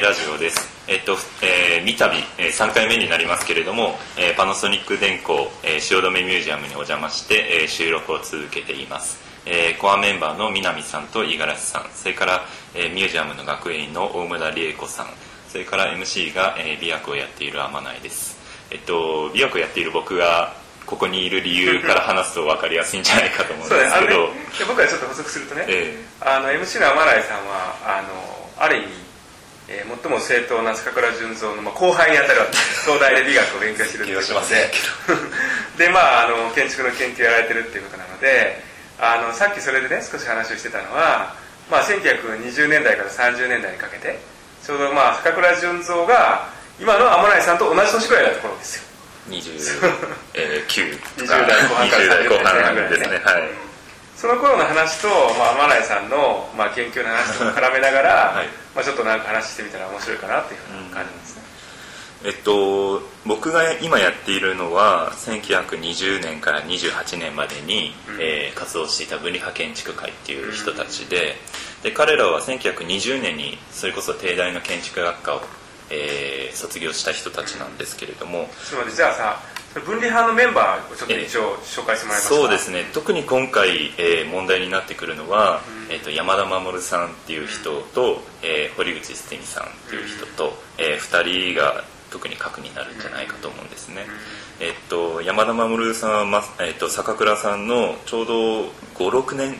ラジオです。えっと、えー、三度、えー、3回目になりますけれども、えー、パナソニック電工、えー、汐留ミュージアムにお邪魔して、えー、収録を続けています。えー、コアメンバーの南さんと五十嵐さん、それから、えー、ミュージアムの学園員の大村理恵子さん、それから MC が、えー、美薬をやっている天内です。えっと、美薬をやっている僕がここにいる理由から話すと分かりやすいんじゃないかと思うんですけど、ね、僕はちょっと補足するとね、えー、あの MC の天内さんはあのある意味えー、最も正当な坂倉純三の、まあ、後輩にあたるわけ。です東大で美学を勉強してるっていうことで。でまああの建築の研究やられてるっていうことなのであのさっきそれでね少し話をしてたのは、まあ、1920年代から30年代にかけてちょうどまあ坂倉純三が今の天内さんと同じ年くらいだった頃ですよ。29とか。20代後半から30代ぐらいですね、はいその頃の話と、まあ、天内さんの、まあ、研究の話と絡めながら、はい、まあ、ちょっとなんか話してみたら面白いかなっていうふうな感じですね、えっと、僕が今やっているのは1920年から28年までに、うん、えー、活動していた分離派建築会っていう人たちでうん、で彼らは1920年にそれこそ帝大の建築学科を、えー、卒業した人たちなんですけれども。つまりじゃあさ分離派のメンバーをちょっと一応紹介してもらえますか、そうですね。特に今回、えー、問題になってくるのは、うん、えーと、山田守さんっていう人と、えー、堀口捨美さんっていう人と、うん、えー、2人が特に核になるんじゃないかと思うんですね、うん、えっ、と山田守さんは、まえーと、坂倉さんのちょうど56年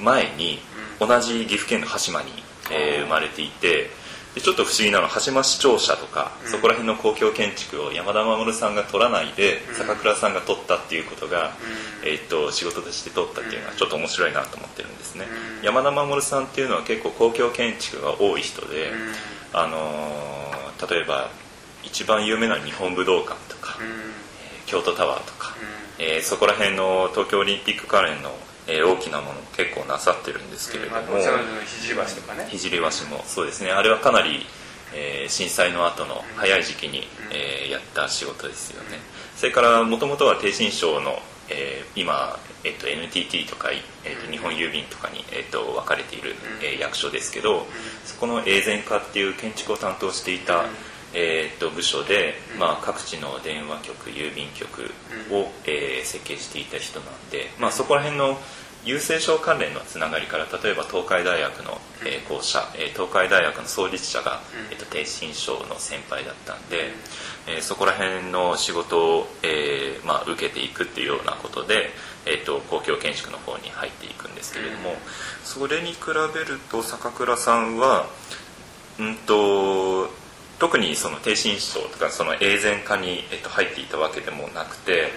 前に同じ岐阜県の羽島に、えー、生まれていてでちょっと不思議なのは羽島市庁舎とか、そこら辺の公共建築を山田守さんが取らないで、坂倉さんが取ったっていうことが、えー、っと仕事として取ったっていうのはちょっと面白いなと思ってるんですね、山田守さんっていうのは結構公共建築が多い人で、あのー、例えば一番有名な日本武道館とか、京都タワーとか、えー、そこら辺の東京オリンピック関連のえー、大きなもの結構なさってるんですけれども、うん聖橋とかね。聖橋もそうですね。あれはかなり、えー、震災の後の早い時期に、えー、やった仕事ですよね。それからもともとは逓信省の、えー、今、えーと、NTT とか、えーと、日本郵便とかに、えーと、分かれている、えー、役所ですけどそこの永全化っていう建築を担当していた、えー、と部署で、まあ、各地の電話局郵便局を、えー、設計していた人なんで、まあ、そこら辺の郵政省関連のつながりから例えば東海大学の、えー、校舎、えー、東海大学の創立者が、えーと、逓信省の先輩だったんで、えー、そこら辺の仕事を、えーまあ、受けていくっていうようなことで、えーと、公共建築の方に入っていくんですけれども、それに比べると坂倉さんはうんと特にその逓信省とかその永全化に、えっと、入っていたわけでもなくて、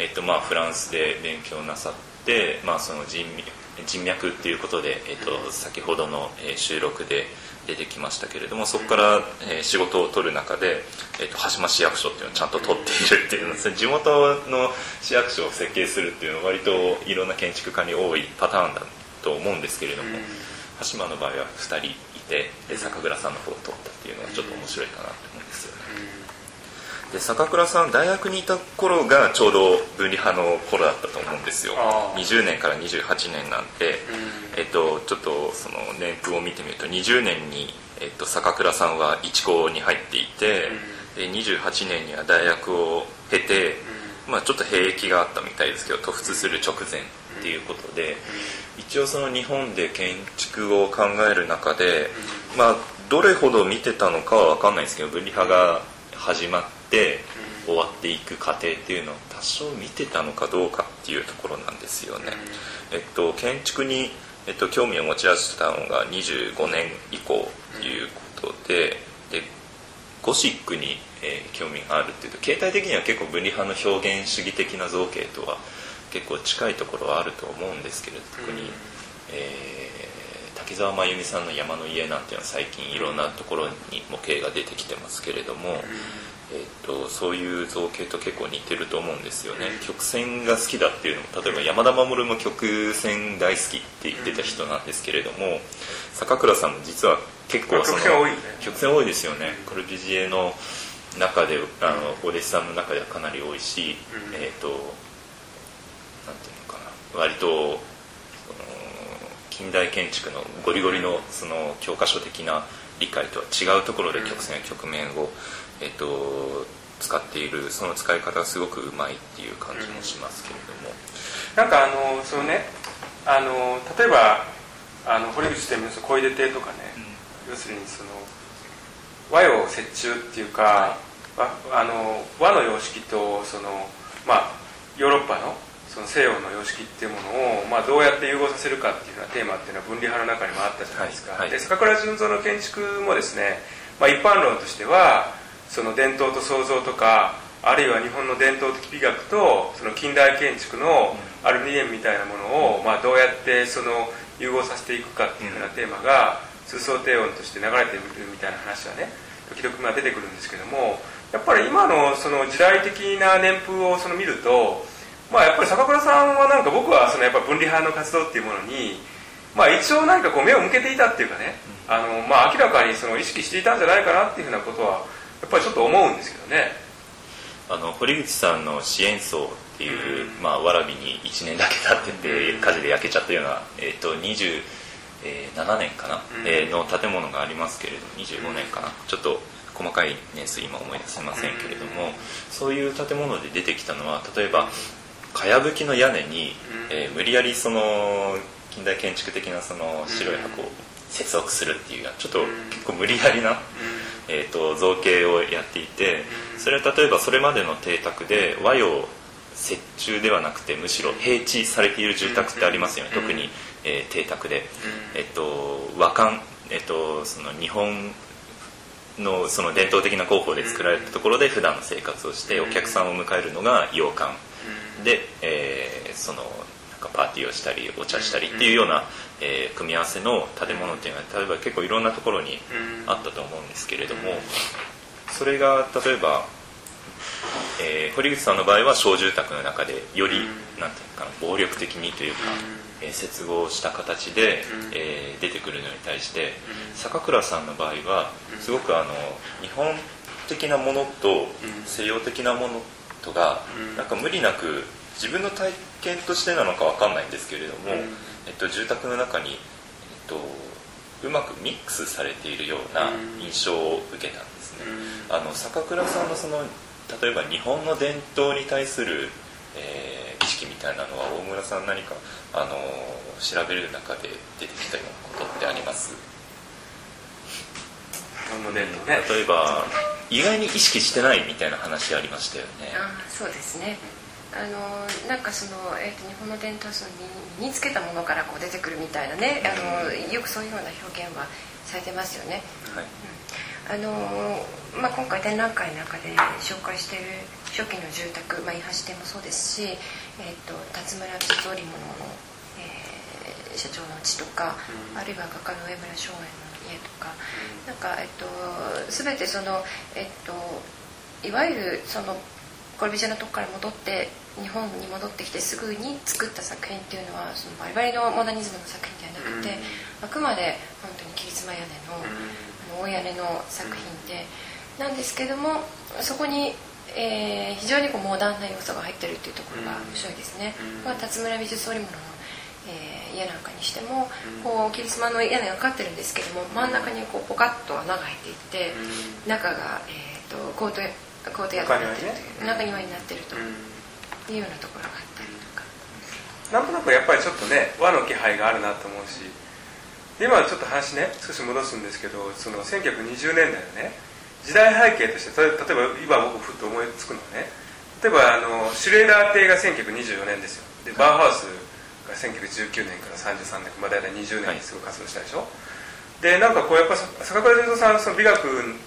えっとまあ、フランスで勉強なさって、まあ、その人人脈っていうことで、えっと、先ほどの収録で出てきましたけれどもそこから、え仕事を取る中で、えっと、羽島市役所っていうのをちゃんと取っているっていうの 地元の市役所を設計するっていうのは割といろんな建築家に多いパターンだと思うんですけれども、羽島の場合は2人てで坂倉さんの方を取ったっていうのがちょっと面白いかなと思うんですよね。で坂倉さん大学にいた頃がちょうど分離派の頃だったと思うんですよ。20年から28年なんで、えっと、ちょっとその年譜を見てみると20年に、えっと、坂倉さんは一高に入っていて、で28年には大学を経て、まあ、ちょっと兵役があったみたいですけど突出する直前っていうことで、一応その日本で建築を考える中で、まあ、どれほど見てたのかは分かんないですけど分離派が始まって終わっていく過程っていうのを多少見てたのかどうかっていうところなんですよね。えっと、建築に、えっと、興味を持ち始めたのが25年以降ということででゴシックに、えー、興味があるっていうと形態的には結構分離派の表現主義的な造形とは結構近いところはあると思うんですけれど特に、えー、滝沢真由美さんの「山の家」なんていうのは最近いろんなところに模型が出てきてますけれども、えーと、そういう造形と結構似てると思うんですよね。曲線が好きだっていうのも例えば山田守も曲線大好きって言ってた人なんですけれども坂倉さんも実は結構その曲線多いですよね。コルビジエの中であのお弟子さんの中ではかなり多いし、えーと割と近代建築のゴリゴリのその教科書的な理解とは違うところで曲線や曲面を、えっと、使っているその使い方がすごくうまいっていう感じもしますけれども、なんかあのそのねあの例えばあの堀口天明の小出亭とかね、うん、要するにその和洋折衷っていうか、はい、あの和の様式とその、まあ、ヨーロッパのその西洋の様式っていうものを、まあ、どうやって融合させるかっていうようなテーマっていうのは分離派の中にもあったじゃないですか、はい。はい、で坂倉純三の建築もですね、まあ、一般論としてはその伝統と創造とかあるいは日本の伝統的美学とその近代建築のある理念みたいなものを、まあ、どうやってその融合させていくかっていうふうなテーマが通奏低音として流れているみたいな話はね時々まあ出てくるんですけどもやっぱり今のその時代的な年風をその見るとまあ、やっぱり坂倉さんはなんか僕はそのやっぱ分離派の活動っていうものに、まあ、一応何かこう目を向けていたっていうかね、あのまあ、明らかにその意識していたんじゃないかなっていうふうなことはやっぱりちょっと思うんですけどね。あの堀口さんの支援層っていう、うん、まあ、わらびに1年だけ経ってて火事で焼けちゃったような、えーと、27年かな、うん、えー、の建物がありますけれど25年かな、ちょっと細かい年数今思い出せませんけれども、うん、そういう建物で出てきたのは例えばかやぶきの屋根に、えー、無理やりその近代建築的なその白い箱を接続するっていうちょっと結構無理やりな、えーと、造形をやっていてそれは例えばそれまでの邸宅で和洋折衷ではなくてむしろ平地されている住宅ってありますよね。特に、えー、邸宅で、えっと、和館、えっと、その日本のその伝統的な工法で作られたところで普段の生活をしてお客さんを迎えるのが洋館で、えー、そのなんかパーティーをしたりお茶したりっていうような、えー、組み合わせの建物っていうのは例えば結構いろんなところにあったと思うんですけれどもそれが例えば、えー、堀口さんの場合は小住宅の中でよりなんていうかな暴力的にというか、えー、接合した形で、えー、出てくるのに対して坂倉さんの場合はすごくあの日本的なものと西洋的なものとが、なんか無理なく自分の体験としてなのか分かんないんですけれども、えっと、住宅の中に、えっと、うまくミックスされているような印象を受けたんですね。あの坂倉さんのその例えば日本の伝統に対する、えー、意識みたいなのは大村さん何かあの調べる中で出てきたようなことってあります？例えば意外に意識してないみたいな話ありましたよね。あそうですね。あのなんかその、えーと、日本の伝統層に身につけたものからこう出てくるみたいなね。あのよくそういうような表現はされてますよね、はい。うん、あのまあ、今回展覧会の中で紹介している初期の住宅、まあ、伊橋店もそうですし、えーと、辰村美術織物の、えー、社長のうちとか、うん、あるいは画家の上村松園の家とか、なんか、えっと、全てその、えっと、いわゆるそのコルビジェのとこから戻って日本に戻ってきてすぐに作った作品っていうのはそのバリバリのモダニズムの作品ではなくて、あくまで本当に切妻屋根の,、あの大屋根の作品で、なんですけどもそこに、えー、非常にこうモダンな要素が入ってるっていうところが面白いですね。これは辰村美術織物のえー、家なんかにしても、こうキリスマの屋根がかかってるんですけども真ん中にこうポカッと穴が入っていって、中が、えーと、コートコート屋根になってるという中庭になってるというようなところがあったりとか。なんとなくやっぱりちょっとね和の気配があるなと思うし今ちょっと話ね少し戻すんですけどその1920年代のね時代背景として例えば今僕ふっと思いつくのはね例えばあのシュレーダー邸が1924年ですよ。でバーハウスが1919年から33年まあ大体20年にすごい活動したでしょ、はい、でなんかこうやっぱ坂倉純三さんその美学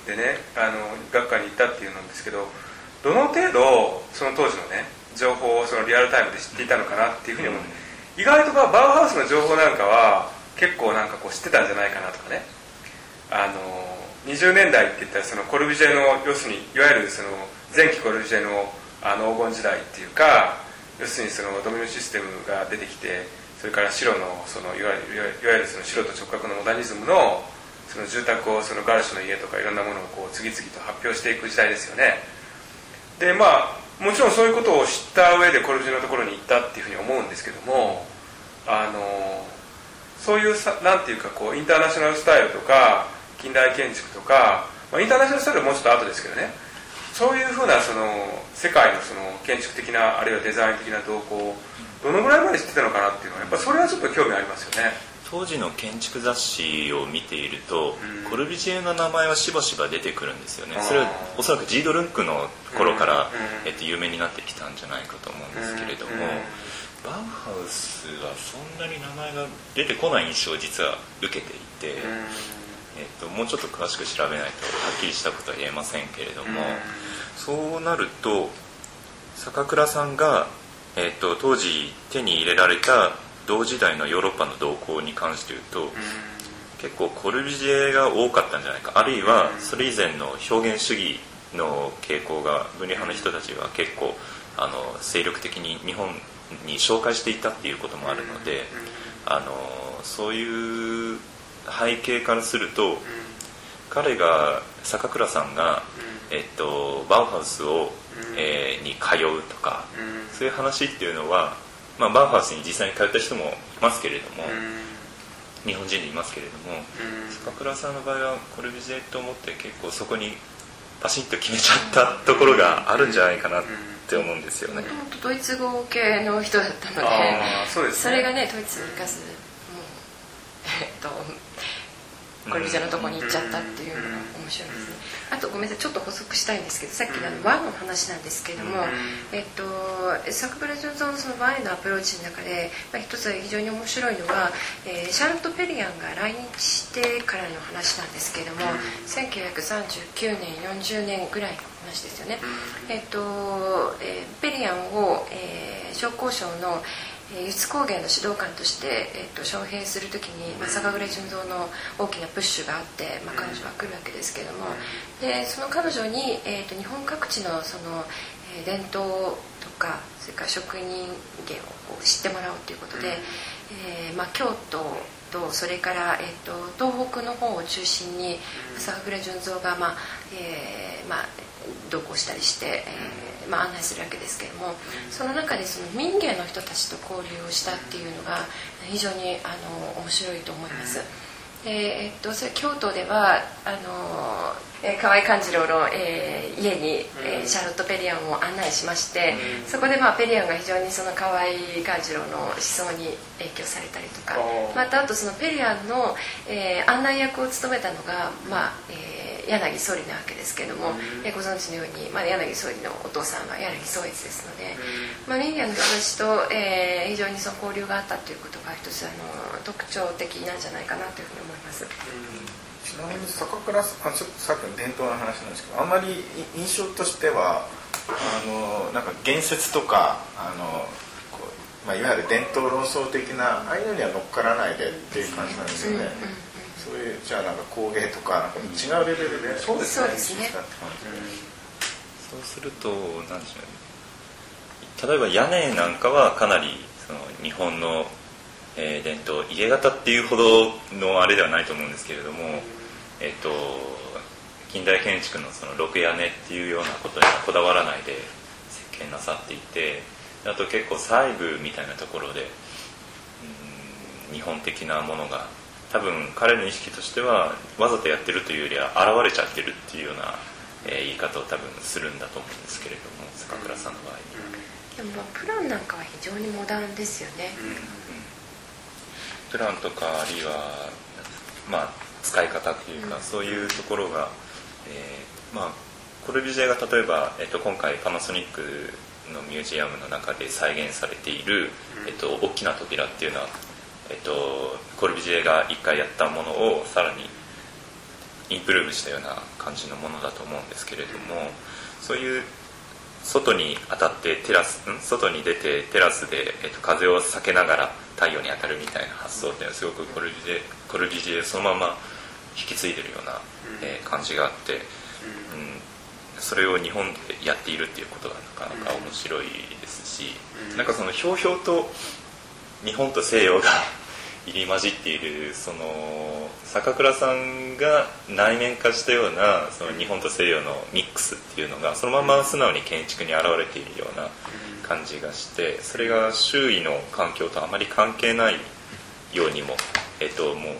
でねあの学科に行ったっていうのですけどどの程度その当時のね情報をそのリアルタイムで知っていたのかなっていうふうに思う、うん、意外とバウハウスの情報なんかは結構なんかこう知ってたんじゃないかなとかね。あの20年代って言ったらそのコルビジェの要するにいわゆるその前期コルビジェのあの黄金時代っていうか要するにそのドミノシステムが出てきてそれから白のそのいわゆるその白と直角のモダニズムのその住宅をそのガルシュの家とかいろんなものをこう次々と発表していく時代ですよね。でまあもちろんそういうことを知った上でコルビジュのところに行ったっていうふうに思うんですけどもあのそういうさなんていうかこうインターナショナルスタイルとか近代建築とか、まあ、インターナショナルスタイルはもうちょっと後ですけどね。そういうふうなその世界のその建築的なあるいはデザイン的な動向をどのぐらいまで知ってたのかなっていうのはやっぱそれはちょっと興味ありますよね。当時の建築雑誌を見ていると、うん、コルビジエの名前はしばしば出てくるんですよね。それはおそらくジードルンクの頃から、うん、えっと、有名になってきたんじゃないかと思うんですけれども、うん、バウハウスはそんなに名前が出てこない印象を実は受けていて、えっと、もうちょっと詳しく調べないとはっきりしたことは言えませんけれども、そうなると坂倉さんが、えっと、当時手に入れられた同時代のヨーロッパの動向に関して言うと、結構コルビジエが多かったんじゃないか。あるいはそれ以前の表現主義の傾向が分離派の人たちが結構あの精力的に日本に紹介していたっていうこともあるので、あのそういう背景からすると、彼が坂倉さんが、えっと、バウハウスを、えー、に通うとか、そういう話っていうのは、まあ、バウハウスに実際に通った人もいますけれども、日本人でいますけれども、坂倉さんの場合はコルビジエと思って結構そこにパシッと決めちゃったところがあるんじゃないかなって思うんですよね。ドイツ語系の人だったのでそで、ね、それがねドイツに行かずもう えっとこれじゃのとこに行っちゃったっていうのが面白いですね。あとごめんなさいちょっと補足したいんですけどさっきの和の話なんですけれども、えっと、サクブラ・ジョンソンのその和へのアプローチの中で、まあ、一つ非常に面白いのは、えー、シャーロット・ペリアンが来日してからの話なんですけれども、1939年40年ぐらいの話ですよね、えっとえー、ペリアンを、えー、商工省の輸出工芸の指導官として、えーと、招聘する時に、まあ、坂倉純三の大きなプッシュがあって、まあ、彼女は来るわけですけれどもでその彼女に、えーと、日本各地のその、えー、伝統とかそれから職人芸を知ってもらおうということで、えーまあ、京都とそれから、えーと、東北の方を中心に坂倉純三が、まあえーまあ、同行したりして、えーまあ、案内するわけですけれどもその中でその民芸の人たちと交流をしたっていうのが非常にあの面白いと思います。でえっと、それ京都ではあの、えー、河合勘次郎の、えー、家に、えー、シャーロット・ペリアンを案内しまして、うん、そこで、まあ、ペリアンが非常にその河合勘次郎の思想に影響されたりとかまたあとそのペリアンの、えー、案内役を務めたのが、まあえー柳総理なわけですけども、えご存知のように、まあ、柳総理のお父さんは柳宗悦ですので、まあ、民芸の人たちと、えー、非常にその交流があったということが一つあの特徴的なんじゃないかなというふうに思います。ちなみに坂倉さんちょっとさっきの伝統の話なんですけどあんまり印象としてはあのなんか言説とかあのまあ、いわゆる伝統論争的なああいうのには乗っからないでっていう感じなんですよね。うんうんそういうじゃあなんか工芸とかなんか違うレベルで、そうですね。そうすると何でしょう例えば屋根なんかはかなりその日本の、えー、伝統家型っていうほどのあれではないと思うんですけれども、えっ、ー、と近代建築のその六屋根っていうようなことにはこだわらないで設計なさっていてあと結構細部みたいなところで、うん、日本的なものが多分彼の意識としてはわざとやってるというよりは現れちゃってるっていうような、えー、言い方を多分するんだと思うんですけれども坂倉さんの場合。に、うん、でもプランなんかは非常にモダンですよね、うんうん、プランとかあるいはまあ使い方っていうか、そういうところが、えー、まあコルビジェが例えば、えっと、今回パナソニックのミュージアムの中で再現されている、えっと、大きな扉っていうのはえっと、コルビジエが1回やったものをさらにインプルーブしたような感じのものだと思うんですけれどもそういう外に当たってテラスん？外に出てテラスで、えっと、風を避けながら太陽に当たるみたいな発想っていうのはすごくコルビジエコルビジエそのまま引き継いでるような、えー、感じがあって、うん、それを日本でやっているっていうことがなかなか面白いですし、なんかそのひょうひょうと日本と西洋が入り混じっているその坂倉さんが内面化したようなその日本と西洋のミックスっていうのがそのまま素直に建築に表れているような感じがしてそれが周囲の環境とあまり関係ないようにも、えっともう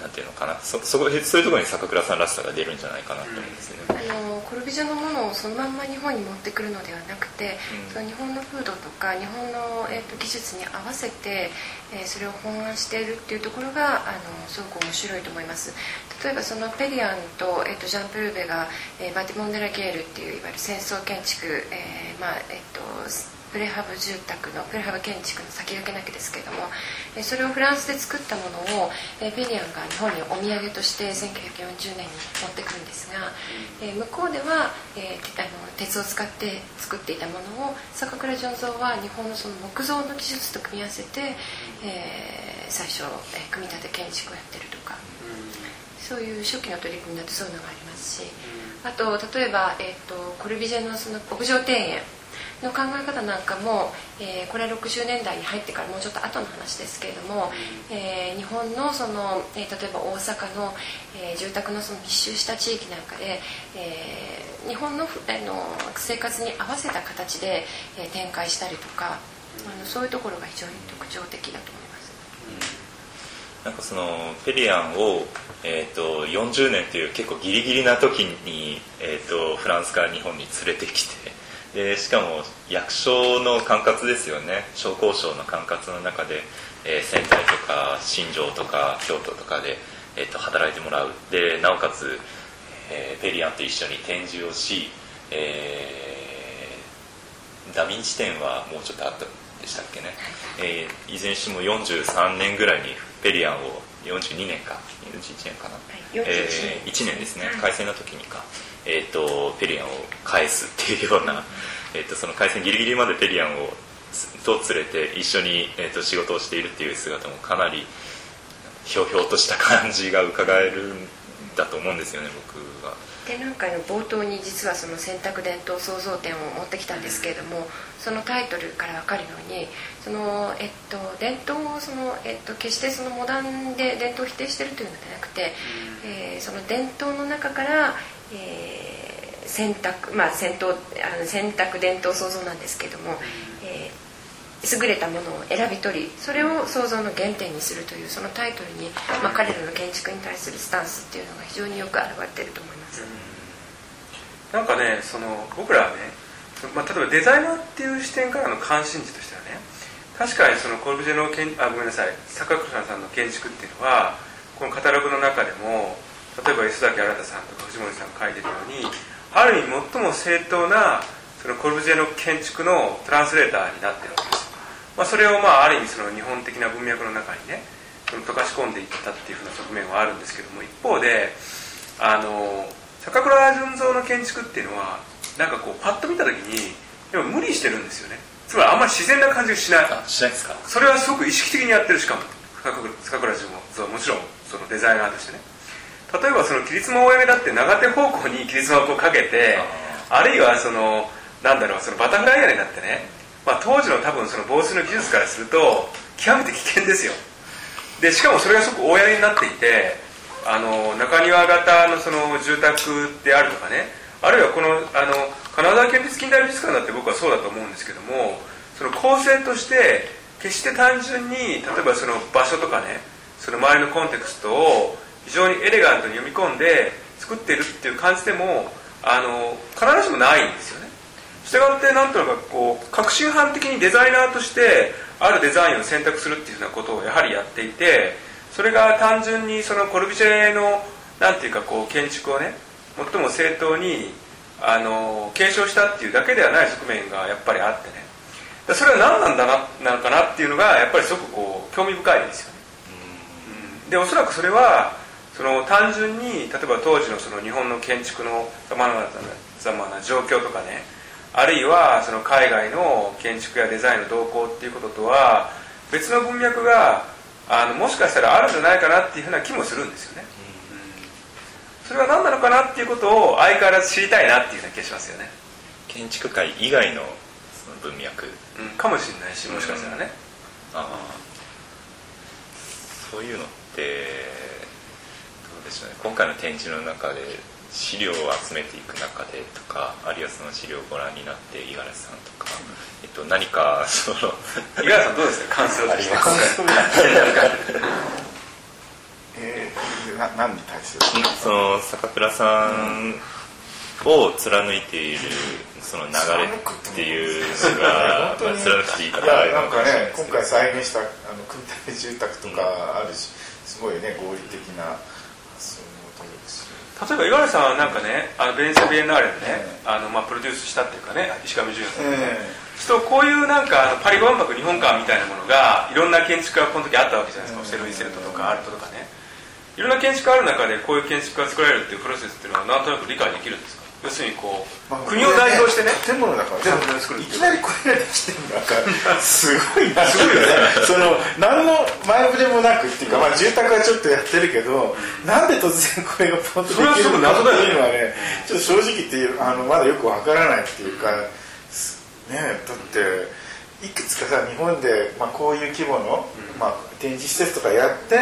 なんていうのかな。そそそういうところに坂倉さんらしさが出るんじゃないかなと思うんですね、あのコルビジェのものをそのまんま日本に持ってくるのではなくて、うん、その日本の風土とか日本の、えーと、技術に合わせて、えー、それを本案しているっていうところがあのすごく面白いと思います。例えばそのペリアンと,、えーと、ジャン・プルーベが、えー、バティモンデラ・ゲールっていういわゆる戦争建築、えーまあえーとプレハブ住宅のプレハブ建築の先駆けなきですけれどもそれをフランスで作ったものをペリアンが日本にお土産として1940年に持ってくるんですが向こうではあの鉄を使って作っていたものを坂倉醸造は日本のその木造の技術と組み合わせて、えー、最初、え組み立て建築をやってるとか、そういう初期の取り組みだとそういうのがありますしあと例えば、えーと、コルビジェのその屋上庭園の考え方なんかも、えー、これは60年代に入ってからもうちょっと後の話ですけれども、えー、日本のその、えー、例えば大阪の、え住宅のその密集した地域なんかで、え日本のあの生活に合わせた形で、え展開したりとかあのそういうところが非常に特徴的だと思います。なんかそのペリアンを、えーと、40年という結構ギリギリな時に、えーとフランスから日本に連れてきてでしかも役所の管轄ですよね。商工省の管轄の中で、えー、仙台とか新庄とか京都とかで、えーと、働いてもらう。でなおかつ、えー、ペリアンと一緒に展示をし、えー、ダ・ヴィンチ展はもうちょっとあったでしたっけね、えー、いずれにしても43年ぐらいにペリアンを42年か。41年かな、はい、えー、1年ですね。開戦の時にか、えーと、ペリアンを返すっていうような、えーと、その開戦ギリギリまでペリアンをと連れて一緒に、えーと、仕事をしているっていう姿もかなりひょうひょうとした感じが伺えるんだと思うんですよね僕は。展覧会の冒頭に実はその選択伝統創造展を持ってきたんですけれどもそのタイトルから分かるようにその、えっと、伝統をその、えっと、決してそのモダンで伝統を否定してるというのではなくて、えー、その伝統の中から、えー、選択まあ選択あの選択伝統創造なんですけれども、えー、優れたものを選び取りそれを創造の原点にするというそのタイトルに、まあ、彼らの建築に対するスタンスっていうのが非常によく表れてると思います。なんかねその僕らはね、まあ、例えばデザイナーっていう視点からの関心事としてはね確かにそのコルブジェのけんあごめんなさい坂倉さんの建築っていうのはこのカタログの中でも例えば磯崎新さんとか藤森さんが書いてるようにある意味最も正当なそのコルブジェの建築のトランスレーターになってるわけです、まあ、それをまあある意味その日本的な文脈の中にね溶かし込んでいったっていうふうな側面はあるんですけども一方であの坂倉純三の建築っていうのはなんかこうパッと見た時にでも無理してるんですよね。つまりあんまり自然な感じがしない。しないですか？それはすごく意識的にやってるしかも坂倉純三は。もちろんそのデザイナーとしてね例えばその切妻大屋根だって長手方向に切妻をこうかけてあるいはそのなんだろうそのバタフライ屋根だってね、まあ、当時の多分その防水の技術からすると極めて危険ですよ。でしかもそれがすごく大屋根になっていてあの中庭型のその住宅であるとかねあるいはこのあの金沢県立近代美術館だって僕はそうだと思うんですけどもその構成として決して単純に例えばその場所とかねその周りのコンテクストを非常にエレガントに読み込んで作ってるっていう感じでもあの必ずしもないんですよね。したがってなんとなくこう革新犯的にデザイナーとしてあるデザインを選択するっていうようなことをやはりやっていてそれが単純にそのコルビジェのなんていうかこう建築をね最も正当にあの継承したっていうだけではない側面がやっぱりあってね。それは何なんだななのかなっていうのがやっぱりすごくこう興味深いですよね、うん、でおそらくそれはその単純に例えば当時のその日本の建築のさまざまな状況とかねあるいはその海外の建築やデザインの動向っていうこととは別の文脈があのもしかしたらあるんじゃないかなっていうふうな気もするんですよね、うん、それは何なのかなっていうことを相変わらず知りたいなっていうような気がしますよね建築界以外のその文脈、うん、かもしれないしもしかしたらね、うん、ああそういうのってでしょうね。今回の展示の中で資料を集めていく中でとかあるいはその資料をご覧になって五十嵐さんとか、えっと、何かその五十嵐さんどうですか？感想ありますえー、な何に対する？その坂倉さんを貫いているその流れっていうのが、まあ、貫くていいかななんかね今回再現したあの組み立て住宅とかあるし、すごいね合理的な例えば五十嵐さんはなんかねあのベネチア・ビエンナーレでね、あのまあ、プロデュースしたっていうかね石上淳さんね、とこういうなんかあのパリ万博日本館みたいなものがいろんな建築がこの時あったわけじゃないですか、オセロイセルトとかアルトとかね。いろんな建築がある中でこういう建築が作られるっていうプロセスっていうのはなんとなく理解できるんですか？要するにこう、まあ、国を代表してね。建物だから。全部作るいきなりこれができてるのかすごいな。すごいよね。その何の前触れもなくっていうか、まあ、住宅はちょっとやってるけど、うん、なんで突然これがポンとできるのかっていうのはねちょっと正直言ってあのまだよくわからないっていうかねだっていくつかさ日本で、まあ、こういう規模の、まあ、展示施設とかやって、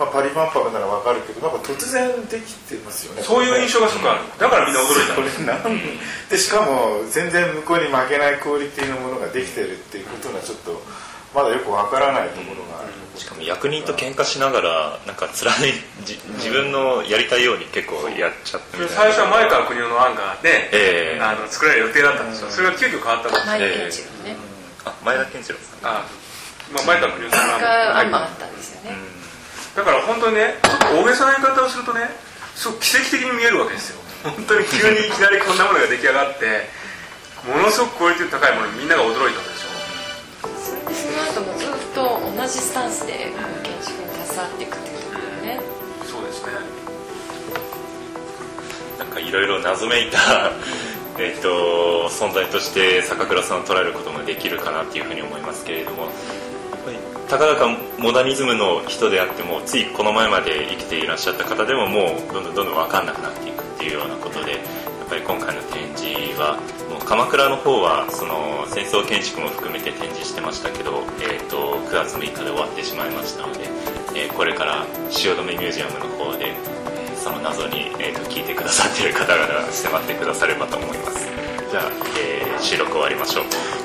まあ、パリ万博ならわかるけどなんか突然できてますよね。そういう印象がすごくある、だからみんな驚いたこれなんで。しかも全然向こうに負けないクオリティのものができてるっていうことがちょっとまだよくわからないところがある、しかも役人と喧嘩しながらなんか貫いじ自分のやりたいように結構やっちゃって最初は前川国夫の案がね、えー、あの作られる予定だったんですよ、それが急遽変わったんです。前田健次郎ね、あ前田健次郎さん。あ、まあ、前川国夫さんが案があったんですよね、だから本当にね大げさな言い方をするとねすごく奇跡的に見えるわけですよ。本当に急にいきなりこんなものが出来上がってものすごくクオリティの高いものにみんなが驚いたんでしょ。その後もずっと同じスタンスで建築に携わっていくっていうところね、そうですね。なんかいろいろ謎めいた えーと、存在として坂倉さんを捉えることもできるかなっていうふうに思いますけれどもたかだかモダニズムの人であってもついこの前まで生きていらっしゃった方でももうどんどんどんどん分かんなくなっていくっていうようなことでやっぱり今回の展示はもう鎌倉の方はその戦争建築も含めて展示してましたけど、えーと、9月6日で終わってしまいましたので、えー、これから汐留ミュージアムの方でその謎に、えーと、聞いてくださっている方々が迫ってくださればと思います。じゃあ、えー、収録終わりましょう。